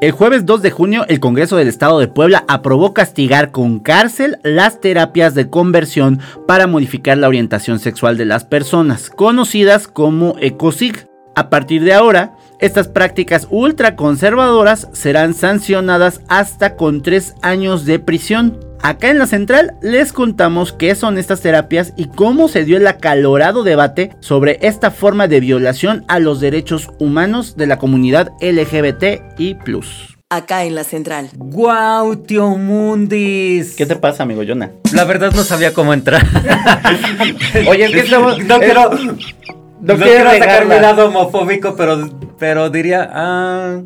El jueves 2 de junio, el Congreso del Estado de Puebla aprobó castigar con cárcel las terapias de conversión para modificar la orientación sexual de las personas, conocidas como ECOSIG. A partir de ahora, estas prácticas ultraconservadoras serán sancionadas hasta con tres años de prisión. Acá en la central les contamos qué son estas terapias y cómo se dio el acalorado debate sobre esta forma de violación a los derechos humanos de la comunidad LGBT y plus. Acá en la Central. ¡Guau, tío Mundis! ¿Qué te pasa, amigo Jonah? La verdad no sabía cómo entrar. Oye, estamos... No quiero... No, No quiero quiero sacar mi lado homofóbico, pero, pero diría, ah,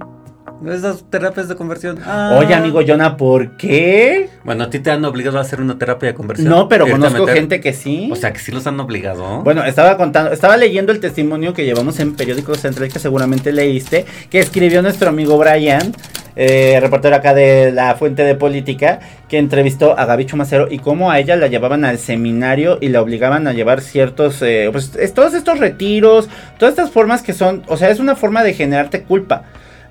esas terapias de conversión. ah. Oye, amigo Jonah, ¿por qué? Bueno, a ti te han obligado a hacer una terapia de conversión. No, pero conozco gente que sí. O sea, que sí los han obligado. Bueno, estaba contando, estaba leyendo el testimonio que llevamos en Periódico Central que seguramente leíste, que escribió nuestro amigo Brian, eh, reportero acá de la Fuente de Política, que entrevistó a Gaby Chumacero y cómo a ella la llevaban al seminario y la obligaban a llevar ciertos, eh, pues es- todos estos retiros, todas estas formas que son, o sea, es una forma de generarte culpa.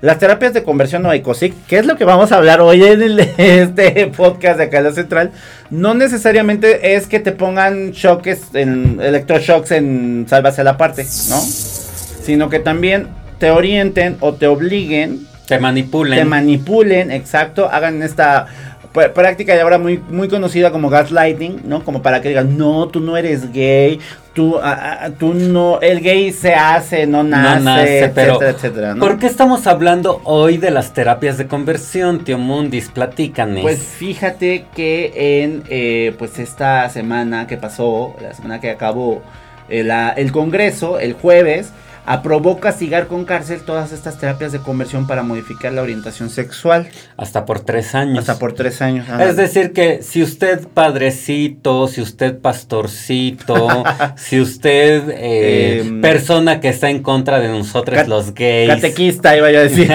Las terapias de conversión o ECOSIC, que es lo que vamos a hablar hoy en el- este podcast de acá en la central, no necesariamente es que te pongan choques, en electroshocks en Sálvase la parte, ¿no? Sino que también te orienten o te obliguen, te manipulen. te manipulen, exacto, hagan esta práctica y ahora muy, muy conocida como gaslighting, ¿no? Como para que digan, no, tú no eres gay, tú, ah, ah, tú no, el gay se hace, no nace, nace, pero etcétera, etcétera, ¿no? ¿Por qué estamos hablando hoy de las terapias de conversión, tío Mundis? Platícanos. Pues fíjate que en eh, pues esta semana que pasó, la semana que acabó, eh, la- el Congreso, el jueves, aprobó castigar con cárcel todas estas terapias de conversión para modificar la orientación sexual. hasta por tres años. Hasta por tres años. Es decir, que si usted padrecito, si usted pastorcito, si usted eh, Em, persona que está en contra de nosotros los gays, Catequista, iba yo a decir.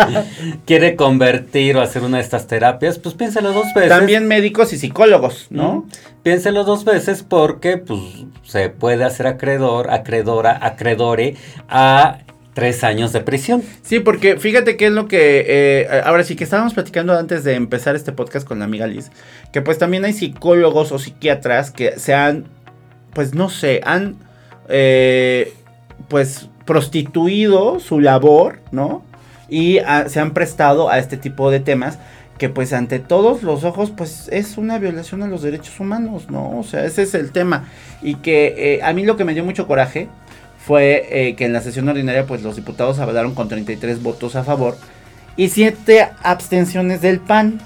quiere convertir o hacer una de estas terapias, pues piénselo dos veces. También médicos y psicólogos, ¿no? ¿no? Piénselo dos veces porque pues se puede hacer acreedor, acreedora, acreedore a tres años de prisión. Sí, porque fíjate que es lo que, eh, ahora sí que estábamos platicando antes de empezar este podcast con la amiga Liz, que pues también hay psicólogos o psiquiatras que se han, pues no sé, han, eh, pues prostituido su labor, ¿no? Y ah, se han prestado a este tipo de temas que pues ante todos los ojos pues es una violación a los derechos humanos, ¿no? O sea, ese es el tema. Y que eh, a mí lo que me dio mucho coraje fue eh, que en la sesión ordinaria pues los diputados hablaron con 33 votos a favor y 7 abstenciones del PAN.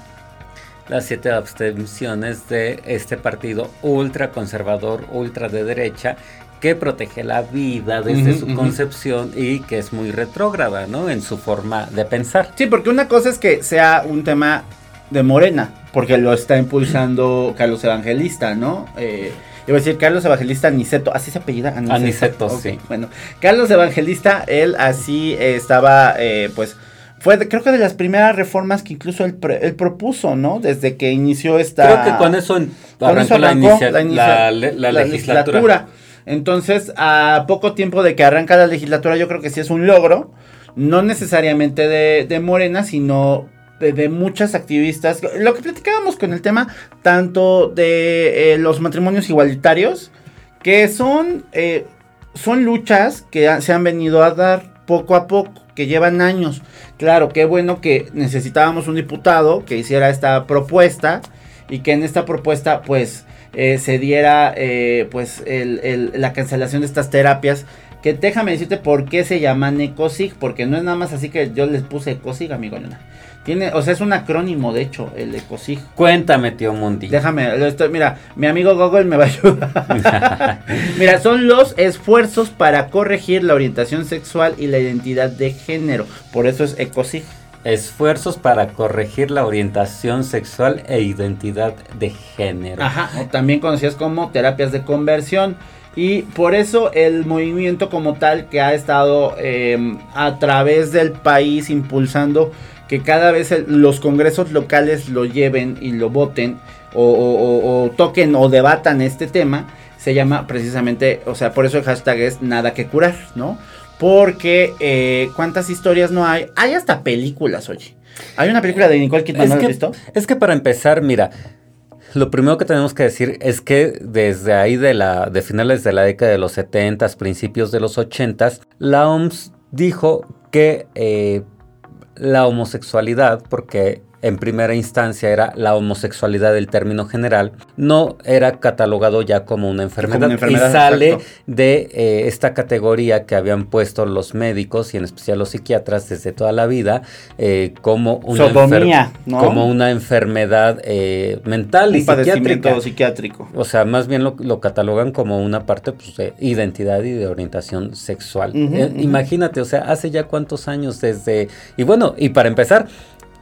Las siete abstenciones de este partido ultra conservador, ultra de derecha, que protege la vida desde su concepción y que es muy retrógrada, ¿no? En su forma de pensar. Sí, porque una cosa es que sea un tema de Morena, porque lo está impulsando Carlos Evangelista, ¿no? Eh, iba a decir Carlos Evangelista Aniceto, así se apellida Aniceto. Aniceto, sí. Bueno, Carlos Evangelista, él así eh, estaba, eh, pues, fue de- creo que de las primeras reformas que incluso él, pre- él propuso, ¿no? Desde que inició esta... Creo que con eso Con arrancó, eso la, arrancó inicia- la inicia- la le- la legislatura. Entonces, a poco tiempo de que arranca la legislatura, yo creo que sí es un logro. No necesariamente de, de Morena, sino de, muchas activistas. Lo que platicábamos con el tema, tanto de eh, los matrimonios igualitarios, que son, eh, son luchas que se han venido a dar poco a poco, que llevan años. Claro, qué bueno que necesitábamos un diputado que hiciera esta propuesta y que en esta propuesta pues eh, se diera eh, pues el- el- la cancelación de estas terapias que déjame decirte por qué se llaman ECOSIG porque no es nada más así que yo les puse ECOSIG amigo Luna. tiene o sea es un acrónimo de hecho el ECOSIG Cuéntame, tío Mundi. Déjame, lo estoy- mira, mi amigo Google me va a ayudar. mira, son los esfuerzos para corregir la orientación sexual y la identidad de género. Por eso es ECOSIG. Esfuerzos para corregir la orientación sexual e identidad de género. Ajá, también conocidas como terapias de conversión. Y por eso el movimiento como tal que ha estado em, a través del país impulsando que cada vez los congresos locales lo lleven y lo voten o, o- o- o toquen o debatan este tema, se llama precisamente, o sea, por eso el hashtag es nada que curar, ¿no? Porque eh, cuántas historias no hay, hay hasta películas, oye. Hay una película de Nicole Kidman, Es ¿no la has que, visto? es que para empezar, mira, lo primero que tenemos que decir es que desde ahí de la de finales de la década de los 70, principios de los 80, la OMS dijo que eh, la homosexualidad, porque en primera instancia era la homosexualidad del término general, no era catalogado ya como una enfermedad, una enfermedad, y sale exacto. de eh, esta categoría que habían puesto los médicos y en especial los psiquiatras desde toda la vida eh, como una Sodomía, como una enfermedad eh, mental y Un psiquiátrica. psiquiátrico. O sea, más bien lo, lo catalogan como una parte pues, de identidad y de orientación sexual. Imagínate, o sea, hace ya cuántos años desde... Y bueno, y para empezar,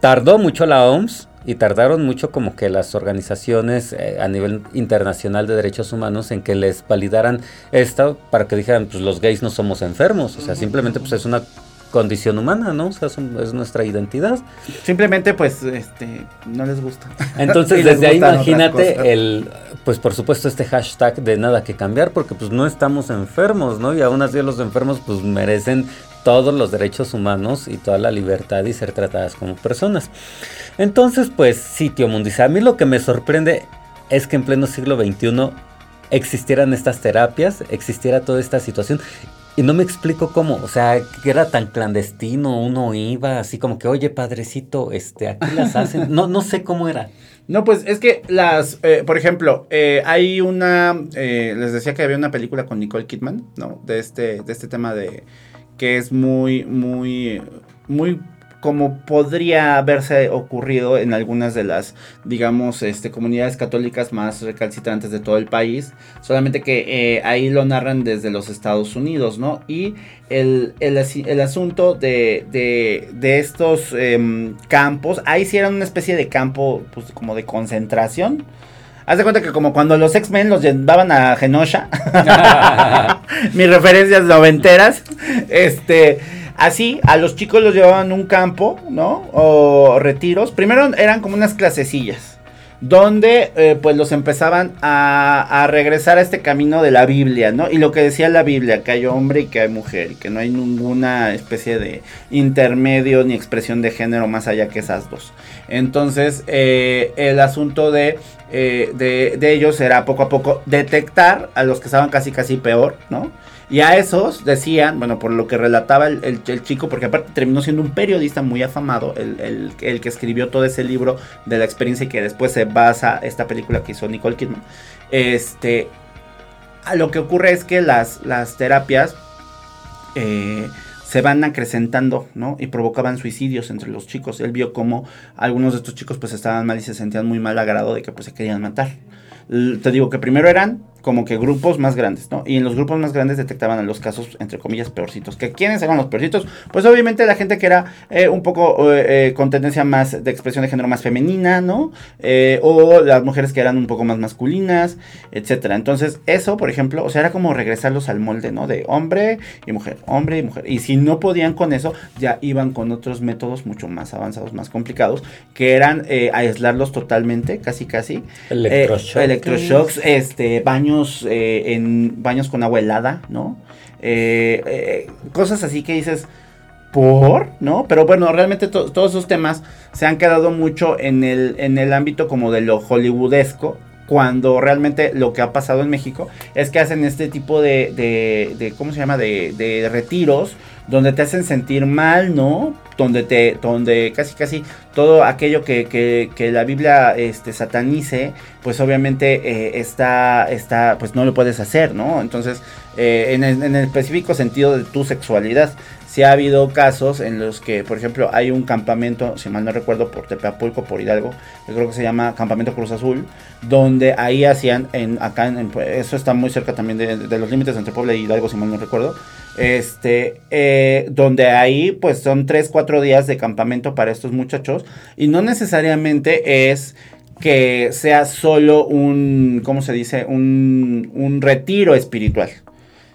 tardó mucho la OMS y tardaron mucho como que las organizaciones eh, a nivel internacional de derechos humanos en que les validaran esto para que dijeran, pues los gays no somos enfermos, o sea, simplemente pues es una condición humana, ¿no? O sea, es, nuestra identidad. Simplemente, pues, este, no les gusta. Entonces, desde ahí imagínate el, pues por supuesto este hashtag de nada que cambiar, porque pues no estamos enfermos, ¿no? Y aún así los enfermos pues merecen todos los derechos humanos y toda la libertad y ser tratadas como personas. Entonces, pues sí, tío Mundis, a mí lo que me sorprende es que en pleno siglo XXI existieran estas terapias, existiera toda esta situación. Y no me explico cómo, o sea, que era tan clandestino, uno iba así como que, oye, padrecito, este, aquí las hacen. No, no sé cómo era. No, pues es que las, eh, por ejemplo, eh, hay una, eh, les decía que había una película con Nicole Kidman, ¿no? De este, de este tema de que es muy, muy, muy como podría haberse ocurrido en algunas de las, digamos, este, comunidades católicas más recalcitrantes de todo el país, solamente que eh, ahí lo narran desde los Estados Unidos, ¿no? Y el, el, asunto de, de, de estos em, campos, ahí sí eran una especie de campo, pues como de concentración. Haz de cuenta que como cuando los X-Men los llevaban a Genosha, mis referencias noventeras, este, así, a los chicos los llevaban a un campo, ¿no? O retiros. Primero eran como unas clasecillas. Donde eh, pues los empezaban a, regresar a este camino de la Biblia, ¿no? Y lo que decía la Biblia, que hay hombre y que hay mujer, y que no hay ninguna especie de intermedio ni expresión de género más allá que esas dos. Entonces, eh, el asunto de, eh, de, de ellos era poco a poco detectar a los que estaban casi casi peor, ¿no? Y a esos decían, bueno, por lo que relataba el, el- chico, porque aparte terminó siendo un periodista muy afamado, el, el- que escribió todo ese libro de la experiencia y que después se basa esta película que hizo Nicole Kidman. Este, lo que ocurre es que las, las terapias eh, se van acrecentando, ¿no? Y provocaban suicidios entre los chicos. Él vio como algunos de estos chicos pues estaban mal y se sentían muy mal a grado de que pues se querían matar. Te digo que primero eran como que grupos más grandes, ¿no? Y en los grupos más grandes detectaban a los casos, entre comillas, peorcitos. ¿Que ¿Quiénes eran los peorcitos? Pues obviamente la gente que era eh, un poco eh, eh, con tendencia más de expresión de género más femenina, ¿no? O las mujeres que eran un poco más masculinas, etcétera. Entonces, eso, por ejemplo, o sea, era como regresarlos al molde, ¿no? De hombre y mujer, hombre y mujer. Y si no podían con eso, ya iban con otros métodos mucho más avanzados, más complicados, que eran aislarlos totalmente, casi, casi. Electroshock. Eh, electroshocks, este, baños eh, en baños con agua helada, ¿no? Eh, eh, cosas así que dices, ¿por? ¿No? Pero bueno, realmente to- todos esos temas se han quedado mucho en el, en el ámbito como de lo hollywoodesco. Cuando realmente lo que ha pasado en México es que hacen este tipo de, de, ¿cómo se llama? De retiros donde te hacen sentir mal, ¿no? Donde te, donde casi casi todo aquello que, que, que la Biblia este, satanice, pues obviamente eh, está, está, pues no lo puedes hacer, ¿no? Entonces, eh, en, el, en el específico sentido de tu sexualidad, sí ha habido casos en los que, por ejemplo, hay un campamento, si mal no recuerdo, por Tepeapulco, por Hidalgo, yo creo que se llama Campamento Cruz Azul, donde ahí hacían, en, acá, en, eso está muy cerca también de, de los límites entre Puebla y Hidalgo, si mal no recuerdo, este, eh, donde ahí pues son 3, 4 días de campamento para estos muchachos y no necesariamente es que sea solo un, ¿cómo se dice? Un, un retiro espiritual,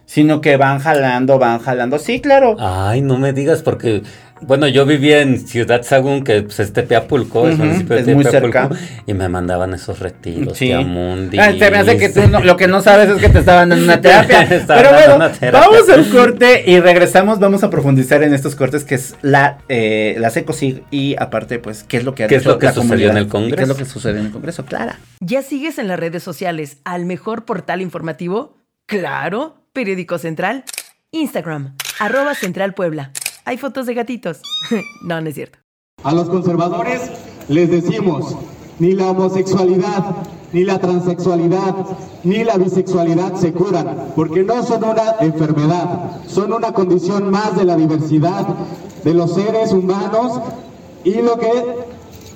sino que van jalando, van jalando. Sí, claro. Ay, no me digas porque bueno, yo vivía en Ciudad Sagún, que pues, es Tepeapulco, es, Ujú, municipio de es muy cerca. y me mandaban esos retiros, Sí. Tiamundi. Ah, te me hace que tú no- lo que no sabes es que te estaban dando una terapia. Pero bueno, una terapia. vamos al corte y regresamos. Vamos a profundizar en estos cortes que es la, eh, la SECOSIG y aparte, pues, qué es lo que ha ¿Qué es lo que la sucedió comunidad en el y ¿Qué es Congreso? lo que sucedió en el Congreso? Clara. ¿Ya sigues en las redes sociales al mejor portal informativo? Claro, Periódico Central. Instagram, arroba Central Puebla. Hay fotos de gatitos. no, no es cierto. A los conservadores les decimos, ni la homosexualidad, ni la transexualidad, ni la bisexualidad se curan, porque no son una enfermedad, son una condición más de la diversidad de los seres humanos y lo que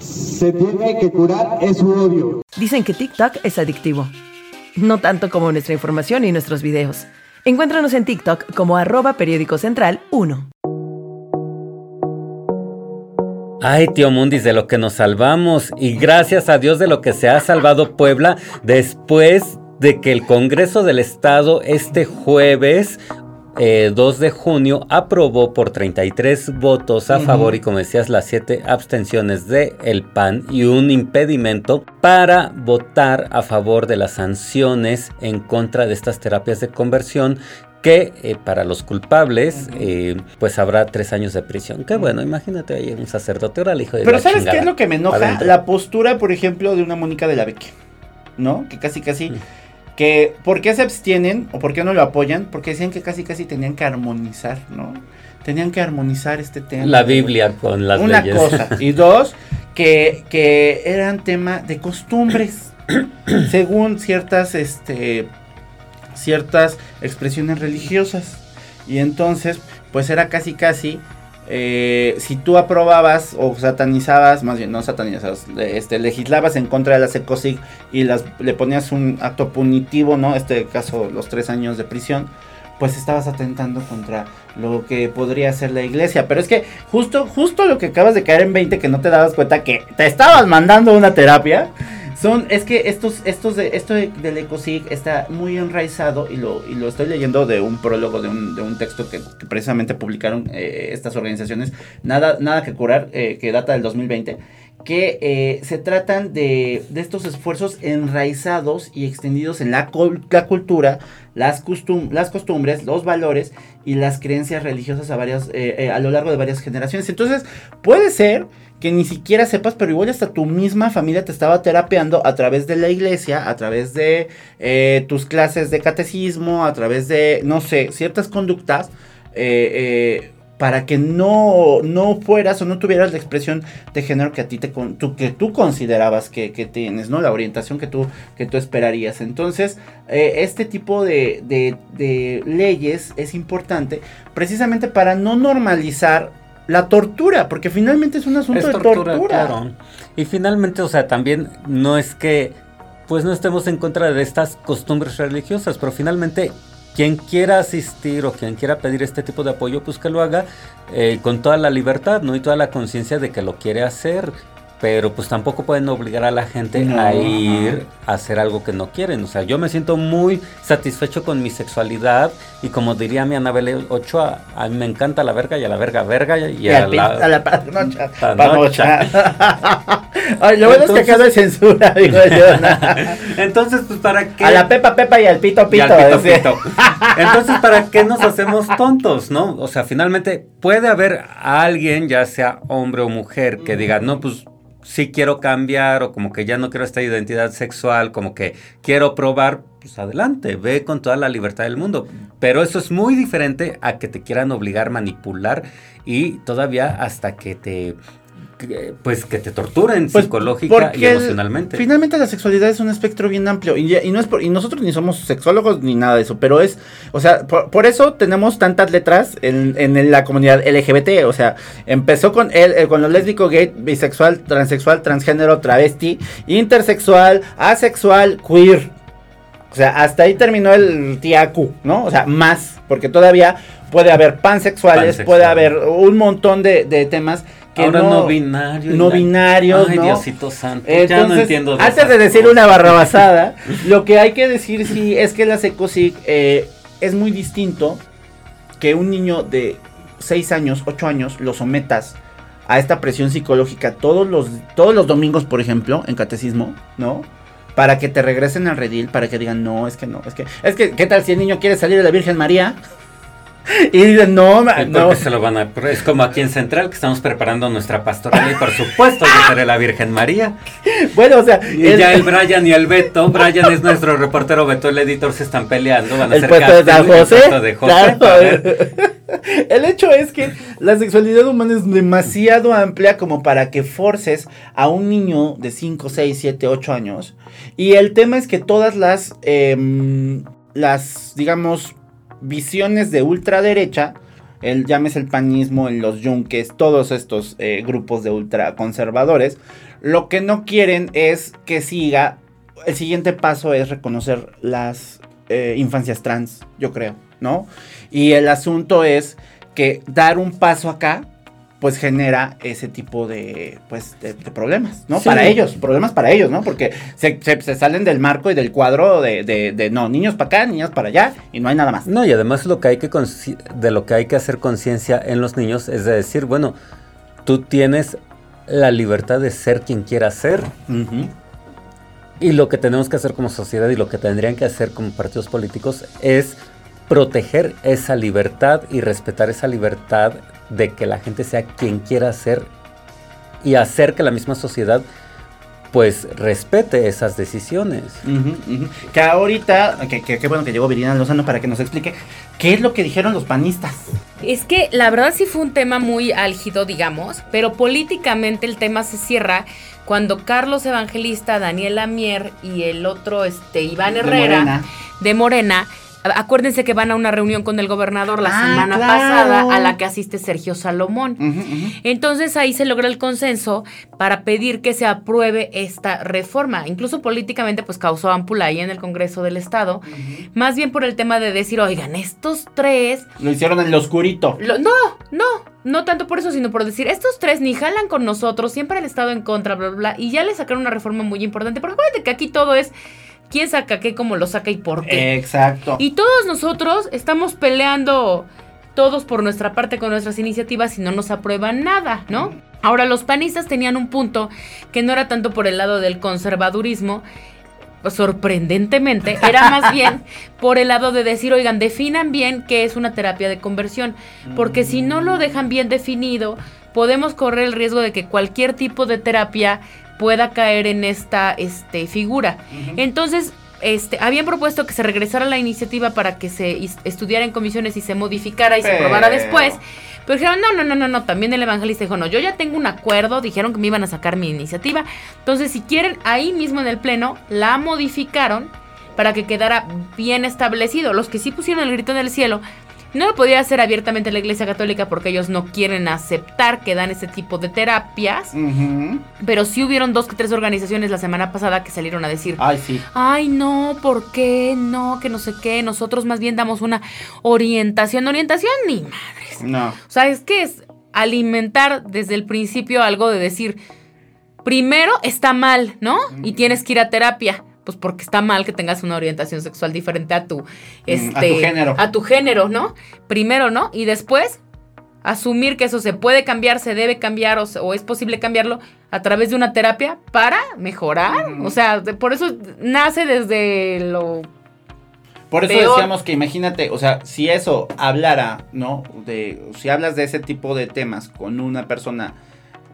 se tiene que curar es su odio. Dicen que TikTok es adictivo. No tanto como nuestra información y nuestros videos. Encuéntranos en TikTok como arroba Periódico Central 1. Ay, tío Mundis, de lo que nos salvamos. Y gracias a Dios de lo que se ha salvado Puebla después de que el Congreso del Estado este jueves eh, 2 de junio aprobó por 33 votos a favor y como decías las 7 abstenciones de el PAN y un impedimento para votar a favor de las sanciones en contra de estas terapias de conversión que eh, para los culpables eh, pues habrá tres años de prisión. Que bueno, imagínate ahí un sacerdote, ahora el hijo de Pero la ¿sabes chingada, qué es lo que me enoja? adentro. La postura, por ejemplo, de una Mónica de la Vecchia, ¿no? Que casi, casi... Que, ¿por qué se abstienen o por qué no lo apoyan? Porque decían que casi, casi tenían que armonizar, ¿no? Tenían que armonizar este tema. La Biblia con las Una leyes. cosa. Y dos, que, que eran tema de costumbres. según ciertas, este, ciertas expresiones religiosas. Y entonces, pues era casi, casi, eh, si tú aprobabas o satanizabas, más bien no satanizabas, este, legislabas en contra de la SECOSIG y las, le ponías un acto punitivo, ¿no? Este caso, los tres años de prisión, pues estabas atentando contra lo que podría ser la iglesia. Pero es que justo, justo lo que acabas de caer en 20 que no te dabas cuenta que te estabas mandando una terapia. Son, es que estos, estos de, esto de- del ECOSIG está muy enraizado y lo, y lo estoy leyendo de un prólogo, de un, de un texto que, que precisamente publicaron eh, estas organizaciones, nada, nada que curar, eh, que data del 2020, que eh, se tratan de, de estos esfuerzos enraizados y extendidos en la, la cultura, las, costum- las costumbres, los valores y las creencias religiosas a, varias, eh, eh, a lo largo de varias generaciones. Entonces, puede ser que ni siquiera sepas, pero igual hasta tu misma familia te estaba terapeando a través de la iglesia, a través de eh, tus clases de catecismo, a través de, no sé, ciertas conductas. eh, eh, para que no, no fueras o no tuvieras la expresión de género que a ti te tú, que tú considerabas que, tienes, ¿no? La orientación que tú, que tú esperarías. Entonces, este tipo de- de leyes es importante precisamente para no normalizar la tortura, porque finalmente es un asunto Es de tortura, tortura. claro. Y finalmente, o sea, también no es que pues no estemos en contra de estas costumbres religiosas, pero finalmente quien quiera asistir o quien quiera pedir este tipo de apoyo, pues que lo haga eh, con toda la libertad, ¿no? Y toda la conciencia de que lo quiere hacer. Pero pues tampoco pueden obligar a la gente No, a ajá. ir a hacer algo que no quieren. O sea, yo me siento muy satisfecho con mi sexualidad y como diría mi Anabel Ochoa, a mí me encanta la verga y a la verga verga y, Y a, la, a la panocha. Panocha. Ay, lo bueno es que acá no hay censura, digo yo. ¿no? Entonces, pues para qué. A la Pepa Pepa y al Pito Y Pito. al pito, pito. Entonces, ¿para qué nos hacemos tontos, no? O sea, finalmente puede haber alguien, ya sea hombre o mujer, que diga, no, pues sí quiero cambiar o como que ya no quiero esta identidad sexual, como que quiero probar, pues adelante, ve con toda la libertad del mundo. Pero eso es muy diferente a que te quieran obligar, manipular y todavía hasta que te... Pues que te torturen Pues, psicológica y emocionalmente. finalmente la sexualidad es un espectro bien amplio y, no es por- y nosotros ni somos sexólogos ni nada de eso, pero es, o sea, por, por eso tenemos tantas letras en, en la comunidad LGBT, o sea, empezó con el, el- con lo lésbico, gay, bisexual, transexual, transgénero, travesti, intersexual, asexual, queer. O sea, hasta ahí terminó el TIAQ, ¿no? O sea, más, porque todavía puede haber pansexuales, Pansexual. puede haber un montón de, de temas que Ahora no, no, binario. no binarios, Ay, ¿no? Diosito santo. ya no entiendo de antes de decir cosas. una barrabasada, lo que hay que decir sí es que la Secosic eh, es muy distinto que un niño de 6 años, 8 años, lo sometas a esta presión psicológica todos los, todos los domingos, por ejemplo, en catecismo, ¿no? Para que te regresen al redil, para que digan, no, es que no, es que, es que, ¿qué tal si el niño quiere salir de la Virgen María? Y dicen, no, ma- ¿Y por no. se lo van a.? Es como aquí en Central que estamos preparando nuestra pastoral y por supuesto yo seré la Virgen María. Bueno, o sea, Y el- ya el Brian y el Beto, Brian es nuestro reportero, Beto el editor se están peleando, van a el hacer puesto de San el José. puesto de José, claro. El hecho es que la sexualidad humana es demasiado amplia como para que forces a un niño de 5, 6, 7, 8 años. Y el tema es que todas las, em, las, digamos, visiones de ultraderecha, el llámese el panismo, el- los yunques, todos estos eh, grupos de ultraconservadores, lo que no quieren es que siga. El siguiente paso es reconocer las eh, infancias trans, yo creo, ¿no? Y el asunto es que dar un paso acá, pues genera ese tipo de, pues, de, de problemas, ¿no? Sí. Para ellos, problemas para ellos, ¿no? Porque se, se- se salen del marco y del cuadro de, de- de, no, niños para acá, niños para allá, y no hay nada más. No, y además lo que hay que de lo que hay que hacer conciencia en los niños es de decir, bueno, tú tienes la libertad de ser quien quieras ser. Y lo que tenemos que hacer como sociedad y lo que tendrían que hacer como partidos políticos es proteger esa libertad y respetar esa libertad de que la gente sea quien quiera ser y hacer que la misma sociedad pues respete esas decisiones. Que ahorita, que, que- qué bueno que llegó Virginia Lozano para que nos explique qué es lo que dijeron los panistas. Es que la verdad sí fue un tema muy álgido, digamos, pero políticamente el tema se cierra cuando Carlos Evangelista, Daniela Mier y el otro, este, Iván De Herrera, Morena. de Morena, acuérdense que van a una reunión con el gobernador la Ah, semana claro. pasada a la que asiste Sergio Salomón. Entonces ahí se logra el consenso para pedir que se apruebe esta reforma. Incluso políticamente pues causó ámpula ahí en el Congreso del Estado. Más bien por el tema de decir, oigan, estos tres Lo hicieron en lo oscurito. lo- no, no, no tanto por eso, sino por decir, estos tres ni jalan con nosotros, siempre han estado en contra, bla, bla, bla, y ya le sacaron una reforma muy importante, porque acuérdate que aquí todo es quién saca qué, cómo lo saca y por qué. Exacto. Y todos nosotros estamos peleando todos por nuestra parte con nuestras iniciativas y no nos aprueban nada, ¿no? Ahora, los panistas tenían un punto que no era tanto por el lado del conservadurismo, sorprendentemente, era más bien por el lado de decir, oigan, definan bien qué es una terapia de conversión, porque si no lo dejan bien definido, podemos correr el riesgo de que cualquier tipo de terapia pueda caer en esta este, figura. Entonces, este, habían propuesto que se regresara la iniciativa para que se estudiara en comisiones y se modificara y se aprobara después. Pero dijeron, no, no, no, no, no. También el evangelista dijo, no, yo ya tengo un acuerdo. Dijeron que me iban a sacar mi iniciativa. Entonces, si quieren, ahí mismo en el pleno, la modificaron para que quedara bien establecido. Los que sí pusieron el grito en el cielo, no lo podía hacer abiertamente la Iglesia Católica porque ellos no quieren aceptar que dan ese tipo de terapias. Pero sí hubieron dos que tres organizaciones la semana pasada que salieron a decir, Ay, sí. Ay, no, ¿por qué? No, que no sé qué. Nosotros más bien damos una orientación. Orientación ni madres. No. O sea, es que es alimentar desde el principio algo de decir, primero está mal, ¿no? Y tienes que ir a terapia. Pues porque está mal que tengas una orientación sexual diferente a tu, este, a tu género. A tu género, ¿no? Primero, ¿no? Y después asumir que eso se puede cambiar, se debe cambiar o, es posible cambiarlo a través de una terapia para mejorar. O sea, de- por eso nace desde lo Por eso Peor. decíamos que imagínate, o sea, si eso hablara, ¿no? De, si hablas de ese tipo de temas con una persona,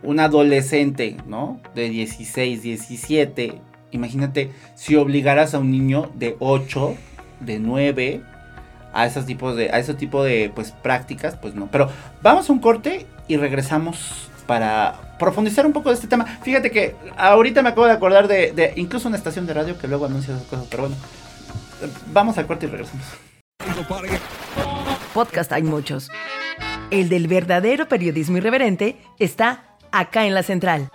un adolescente, ¿no? De 16, 17, imagínate si obligaras a un niño de 8, de 9 a esos tipos de, a ese tipo de, pues, prácticas, pues no. Pero vamos a un corte y regresamos para profundizar un poco de este tema. Fíjate que ahorita me acabo de acordar de, de incluso una estación de radio que luego anuncia esas cosas, pero bueno. Vamos al corte y regresamos. Podcast hay muchos. El del verdadero periodismo irreverente está acá en la central.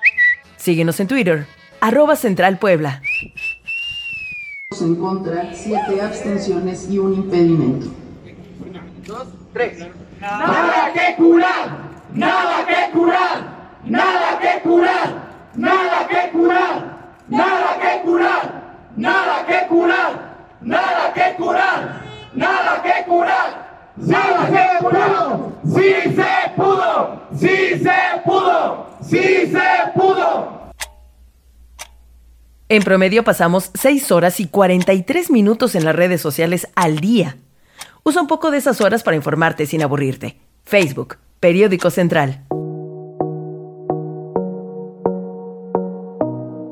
Síguenos en Twitter, arroba Central Puebla. en contra, siete abstenciones y un impedimento. tres. Nada que curar, nada que curar, nada que curar, nada que curar, nada que curar, nada que curar, nada que curar, nada que curar. ¡Sí se pudo! ¡Sí se pudo! ¡Sí se pudo! ¡Sí se pudo! En promedio pasamos 6 horas y 43 minutos en las redes sociales al día. Usa un poco de esas horas para informarte sin aburrirte. Facebook, Periódico Central.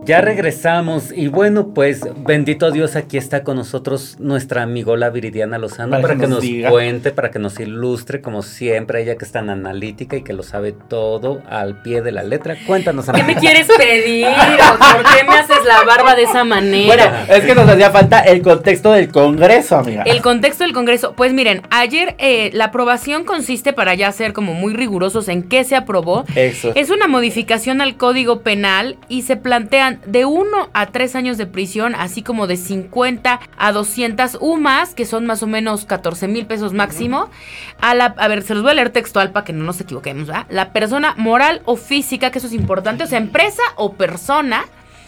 Ya regresamos y bueno, pues bendito Dios, aquí está con nosotros nuestra amigola Viridiana Lozano Para para, que que nos diga. cuente, para que nos ilustre, como siempre, ella que es tan analítica y que lo sabe todo al pie de la letra. Cuéntanos, ¿Qué me amiga. quieres pedir? ¿O por qué me haces la barba de esa manera? Bueno, es que nos hacía falta el contexto del Congreso, amiga. El contexto del Congreso. Pues miren, ayer eh, la aprobación consiste, para ya ser como muy rigurosos en qué se aprobó, Eso. es una modificación al Código Penal y se plantean de 1 a 3 años de prisión, así como de 50 a 200 UMAS, que son más o menos 14 mil pesos máximo. A, la, a ver, se los voy a leer textual para que no nos equivoquemos. ¿verdad? La persona moral o física, que eso es importante, o sea, empresa o persona.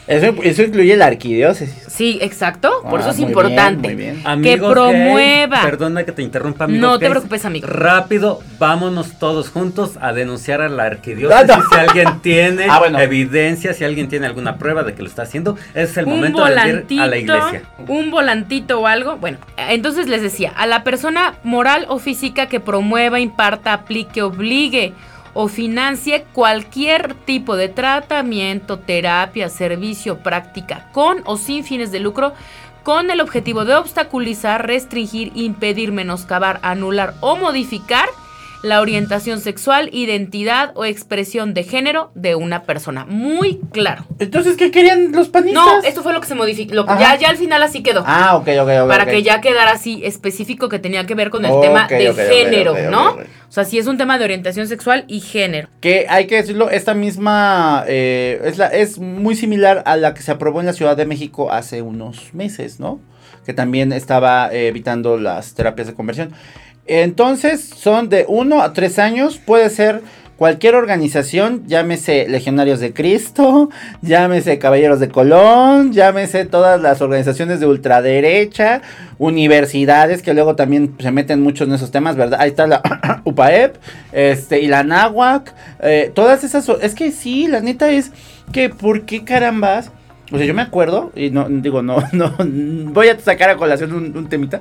Eso, eso incluye la arquidiócesis. Sí, exacto, por Ah, eso es muy importante. bien, muy bien. Amigos promueva. gay, perdona que te interrumpa, amigos No te gays. preocupes, amigo. Rápido, vámonos todos juntos a denunciar a la arquidiócesis. Ah, no. Si alguien tiene Ah, bueno. evidencia, si alguien tiene alguna prueba de que lo está haciendo, es el un momento de volantito, ir a la iglesia. un volantito o algo. Bueno, entonces les decía, a la persona moral o física que promueva, imparta, aplique, obligue o financie cualquier tipo de tratamiento, terapia, servicio, práctica, con o sin fines de lucro, con el objetivo de obstaculizar, restringir, impedir, menoscabar, anular o modificar la orientación sexual, identidad o expresión de género de una persona. Muy claro. Entonces, ¿qué querían los panistas? No, esto fue lo que se modificó. Ya, ya al final así quedó. Ah, ok, ok, ok. para que ya quedara así específico que tenía que ver con el tema de género, ¿no? O sea, sí es un tema de orientación sexual y género. Que hay que decirlo, esta misma eh, es, la, es muy similar a la que se aprobó en la Ciudad de México hace unos meses, ¿no? Que también estaba eh, evitando las terapias de conversión. Entonces, son de uno a tres años, puede ser cualquier organización, llámese Legionarios de Cristo, llámese Caballeros de Colón, llámese todas las organizaciones de ultraderecha, universidades que luego también se meten mucho en esos temas, ¿verdad? Ahí está la UPAEP, este, y la NAWAC, eh, todas esas, es que sí, la neta es que, ¿por qué carambas? O sea, yo me acuerdo, y no, digo, no, no, voy a sacar a colación un temita.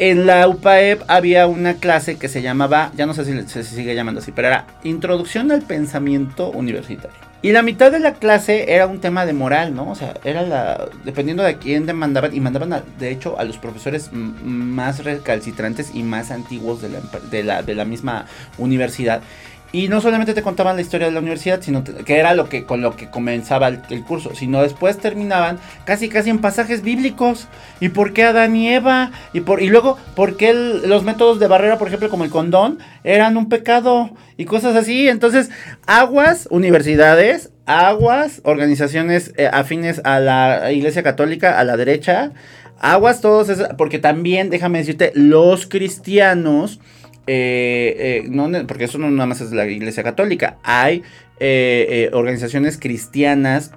En la UPAEP había una clase que se llamaba, ya no sé si se sigue llamando así, pero era Introducción al Pensamiento Universitario. Y la mitad de la clase era un tema de moral, ¿no? O sea, era la. Dependiendo de quién demandaban, y mandaban, de hecho, a los profesores más recalcitrantes y más antiguos de la, de la, de la misma universidad. Y no solamente te contaban la historia de la universidad, sino que era lo que con lo que comenzaba el, curso, sino después terminaban casi casi en pasajes bíblicos. ¿Y por qué Adán y Eva? Y por y luego por qué los métodos de barrera, por ejemplo, como el condón, eran un pecado y cosas así. Entonces, aguas universidades, aguas organizaciones eh, afines a la Iglesia Católica, a la derecha, aguas todos porque también déjame decirte, los cristianos eh, eh, no, porque eso no nada más es la iglesia católica. Hay eh, eh, organizaciones cristianas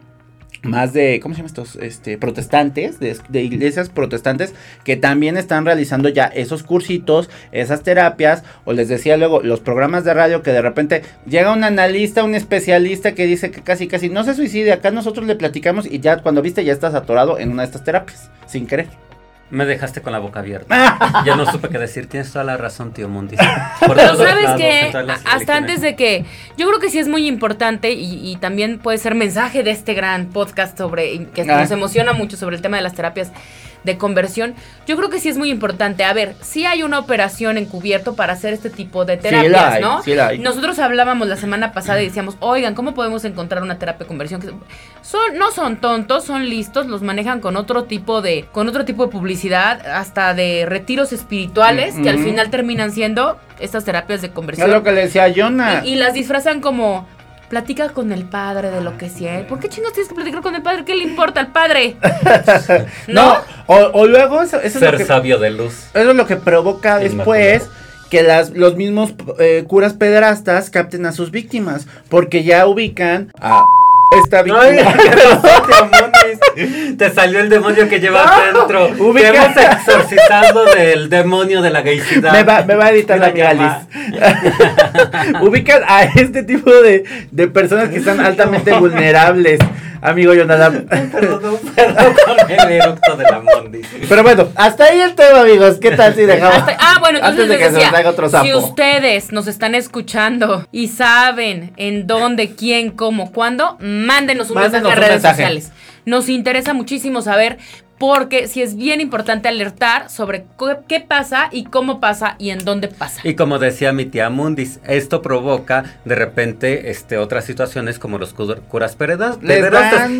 más de, ¿cómo se llama estos? Este, protestantes, de, de iglesias protestantes, que también están realizando ya esos cursitos, esas terapias, o les decía luego, los programas de radio que de repente llega un analista, un especialista que dice que casi, casi no se suicide, acá nosotros le platicamos y ya cuando viste ya estás atorado en una de estas terapias, sin querer. Me dejaste con la boca abierta. ya no supe qué decir. Tienes toda la razón, tío. Por Pero todos sabes lados, que hasta antes de que yo creo que sí es muy importante y, y también puede ser mensaje de este gran podcast sobre que Ah. nos emociona mucho sobre el tema de las terapias de conversión. Yo creo que sí es muy importante. A ver, sí hay una operación encubierto para hacer este tipo de Sí terapias, la hay, ¿no? sí la hay. Nosotros hablábamos la semana pasada y decíamos, oigan, ¿cómo podemos encontrar una terapia de conversión? Son, no son tontos, son listos, los manejan con otro tipo de, con otro tipo de publicidad, hasta de retiros espirituales, que al final terminan siendo estas terapias de Es conversión. lo que le decía a Jonah. Y, y las disfrazan como platica con el padre de lo que sea. ¿Por qué chingos tienes que platicar con el padre? ¿Qué le importa al padre? no, o, o luego eso, eso es lo Ser que, sabio de luz. eso es lo que provoca Inmaculado. después que las, los mismos eh, curas pederastas capten a sus víctimas, porque ya ubican a esta víctima. Ay, Te salió el demonio que llevas dentro. ubica- Te hemos exorcizado del demonio de la gaycidad. me, va, me va a editar la Liz. Ubican a este tipo de, de personas que están altamente vulnerables, amigo Jonathan. Perdón, perdón con el eructo de la mondis. Pero bueno, hasta ahí el tema, amigos. ¿Qué tal si dejamos? Hasta- ah, bueno, entonces Antes de que se decía, nos haga otro sapo. si ustedes nos están escuchando y saben en dónde, quién, cómo, cuándo, mándenos un Mándenos mensaje a un redes mensaje. sociales. Nos interesa muchísimo saber porque sí es bien importante alertar sobre qué pasa y cómo pasa y en dónde pasa. Y como decía mi tía Mundis, esto provoca de repente este, otras situaciones como los cu- curas pederastas.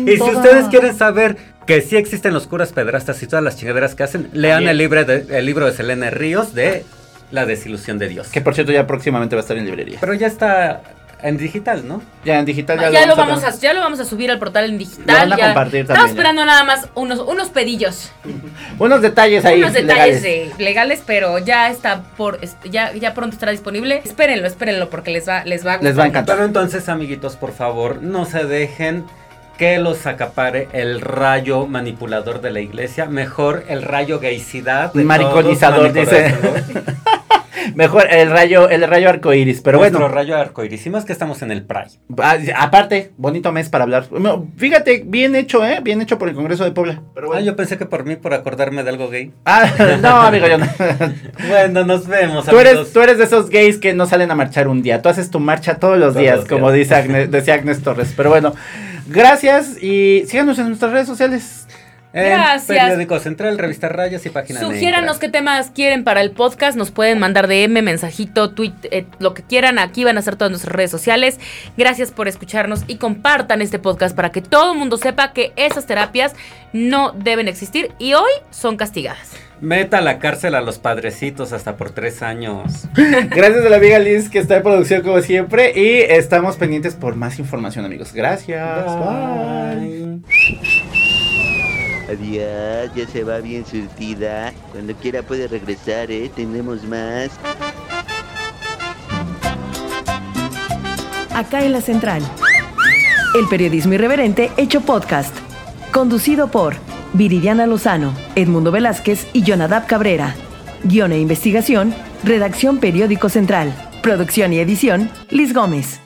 Y si ustedes quieren saber que sí existen los curas pederastas y todas las chingaderas que hacen, lean el, libre de- el libro de Selene Ríos de La desilusión de Dios. Que por cierto ya próximamente va a estar en librería. Pero ya está en digital, ¿no? Ya en digital ya, Ya, lo a vamos a, ya lo vamos a subir al portal en Lo digital. van a ya. compartir Estamos también, ya. esperando nada más unos, unos pedillos. Unos detalles ahí. unos detalles legales. de- legales, pero ya está por ya, ya pronto estará disponible. Espérenlo, espérenlo porque les va les va a Les va a encantar. Pero entonces, amiguitos, por favor, no se dejen que los acapare el rayo manipulador de la iglesia. Mejor el rayo gaycidad. de Mariconizador, todos, dice. Mejor el rayo, el rayo arcoiris. Pero Nuestro bueno, rayo arcoiris. Y más que estamos en el Pride. a- aparte, bonito mes para hablar. Fíjate, bien hecho, ¿eh? Bien hecho por el Congreso de Puebla. Pero Ah, yo pensé que por mí, por acordarme de algo gay. Ah, no, amigo, yo no. Bueno, nos vemos, Tú amigos. eres, tú eres de esos gays que no salen a marchar un día. Tú haces tu marcha todos los Todos días, los como días. dice Agnes- decía Agnes Torres. Pero bueno, gracias y síganos en nuestras redes sociales. En Gracias. Periódico Central, Revista Rayas y Página Sugiéranos qué temas quieren para el podcast. Nos pueden mandar DM, mensajito, tweet, eh, lo que quieran. Aquí van a estar todas nuestras redes sociales. Gracias por escucharnos y compartan este podcast para que todo el mundo sepa que esas terapias no deben existir y hoy son castigadas. Meta a la cárcel a los padrecitos hasta por tres años. Gracias a la amiga Liz que está en producción como siempre. Y estamos pendientes por más información, amigos. Gracias. Bye. Adiós, ya se va bien surtida. Cuando quiera puede regresar, ¿eh? Tenemos más. Acá en la central. El periodismo irreverente hecho podcast. Conducido por Viridiana Lozano, Edmundo Velázquez y Jonadab Cabrera. Guión e investigación, redacción Periódico Central. Producción y edición, Liz Gómez.